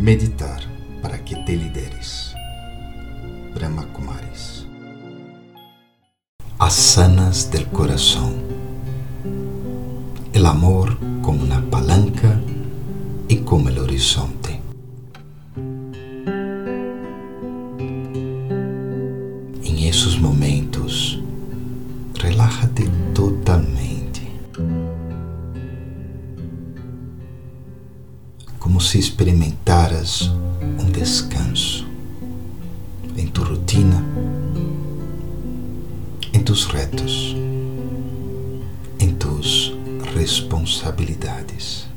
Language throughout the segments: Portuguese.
Meditar para que te lideres. Brahma Kumaris. Asanas del corazón. El amor como una palanca y como el horizonte. En esos momentos, relájate totalmente. Como se experimentaras um descanso em tu rotina, em tus retos, em tus responsabilidades.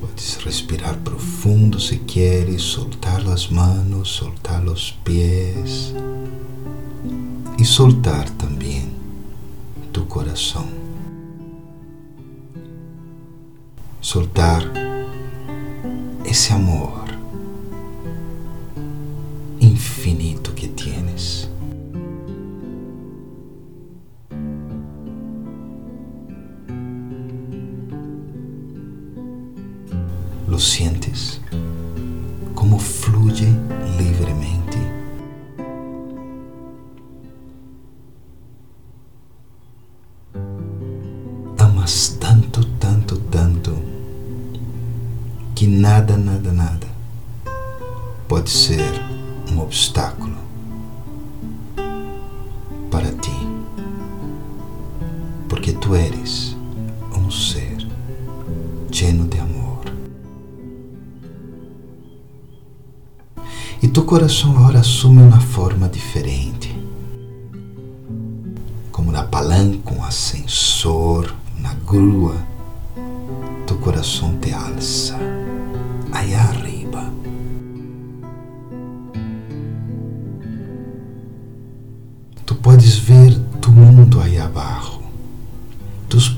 Podes respirar profundo se queres, soltar as manos, soltar os pés e soltar também tu coração. Soltar esse amor infinito que tienes. Lo sientes nada, nada, nada pode ser um obstáculo para ti, porque tu eres um ser lleno de amor. E tu coração agora assume uma forma diferente, como na palanca, um ascensor, na grua. Tu coração te alça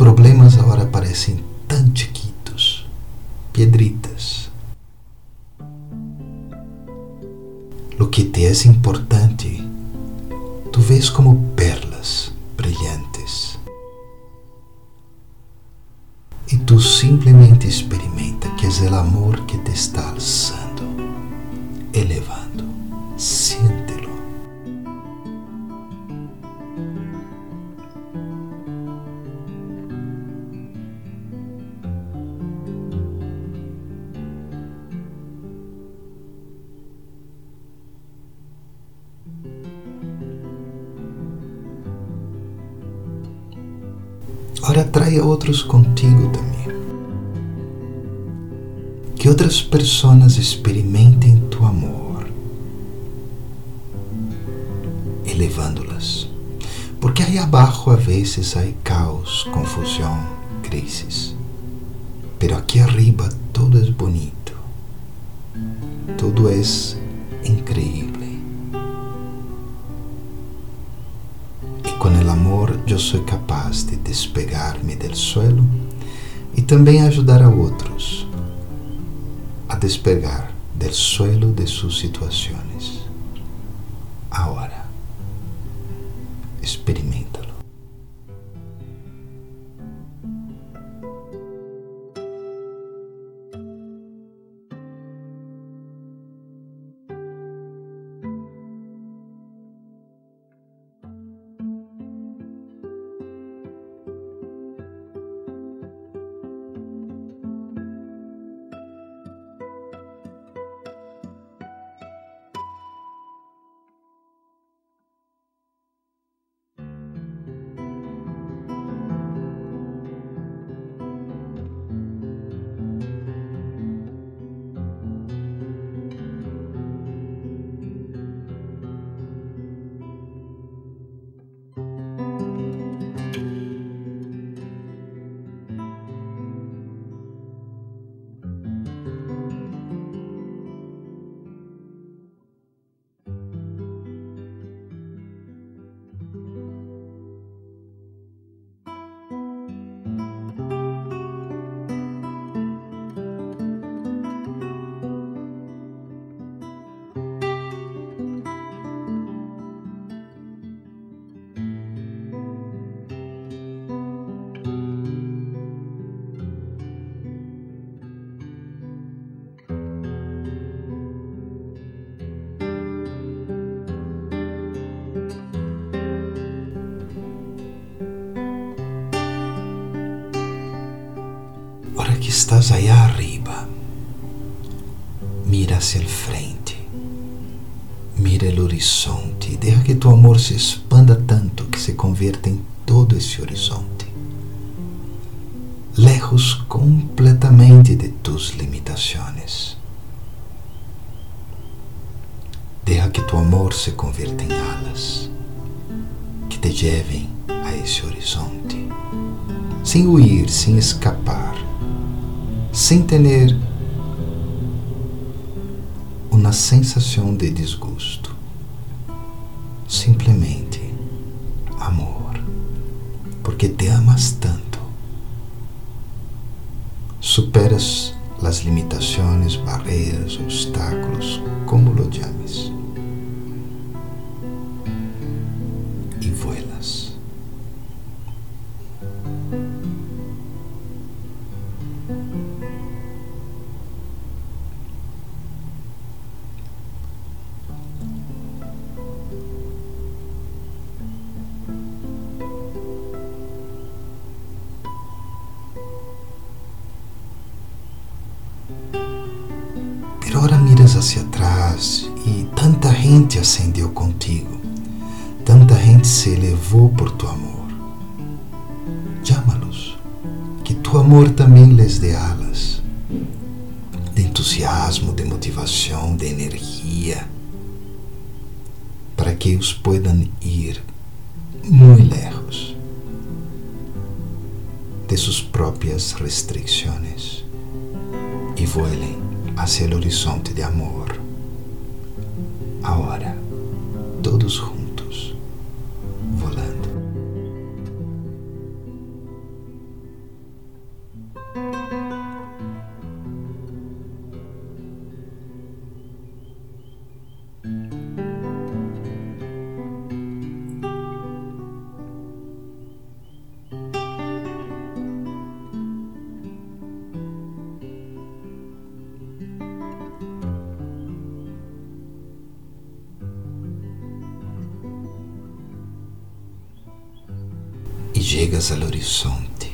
problemas agora parecem tão chiquitos, piedritas. Lo que te é importante, tu vês como perlas brilhantes. E tu simplesmente experimenta que é o amor que te está alçando, elevando. Siéntelo. Ora, traia outros contigo também. Que outras pessoas experimentem tu amor, elevando-las. Porque aí abaixo a vezes há caos, confusão, crises. Pero aqui arriba todo é bonito, todo é increíble. Com o amor, eu sou capaz de despegar-me do suelo e também ajudar a outros a despegar do suelo de suas situações. Agora, estás allá arriba, mira hacia el frente, mira el horizonte. Deja que tu amor se expanda tanto que se convierta en todo ese horizonte, lejos completamente de tus limitaciones. Deja que tu amor se convierta en alas. Que te lleven a ese horizonte, sin huir, sin escapar sem ter uma sensação de desgosto. Simplesmente amor, porque te amas tanto. Superas as limitações, barreiras, obstáculos, como lo llames. E vuelas. Pero ahora miras hacia atrás e tanta gente ascendeu contigo, tanta gente se elevou por tu amor. Llámalos, que tu amor também les dê alas, de entusiasmo, de motivação, de energia, para que eles puedan ir muito lejos de suas próprias restrições e vuelen hacia el horizonte de amor. Ahora, todos juntos, llegas al horizonte.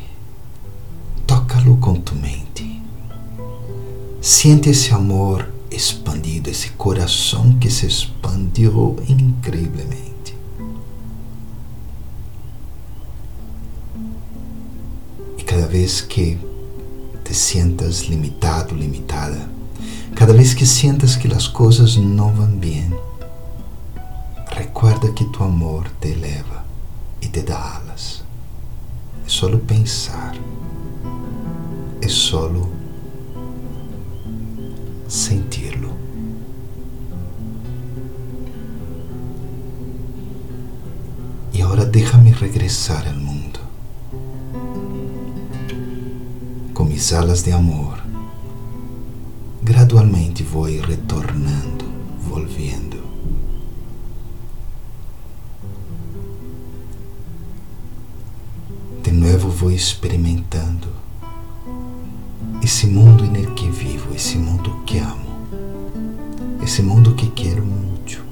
Tócalo com tu mente. Siente esse amor expandido, esse coração que se expandiu increíblemente. E cada vez que te sientas limitado, limitada, cada vez que sientas que as coisas não vão bem, recuerda que tu amor te eleva e te dá alas. Só pensar, é só sentirlo. E agora déjame regressar ao mundo com mis alas de amor. Gradualmente vou retornando, volviendo. Vou experimentando esse mundo em que vivo, esse mundo que amo, esse mundo que quero muito.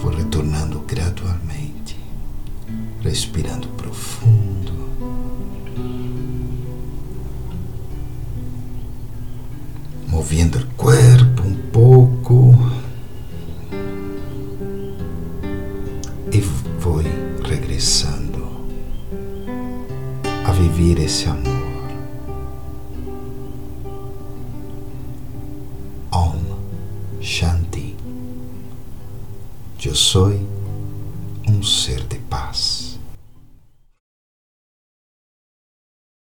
Vou retornando gradualmente, respirando profundo. Moviendo el cuerpo a viver esse amor. Om Shanti. Eu sou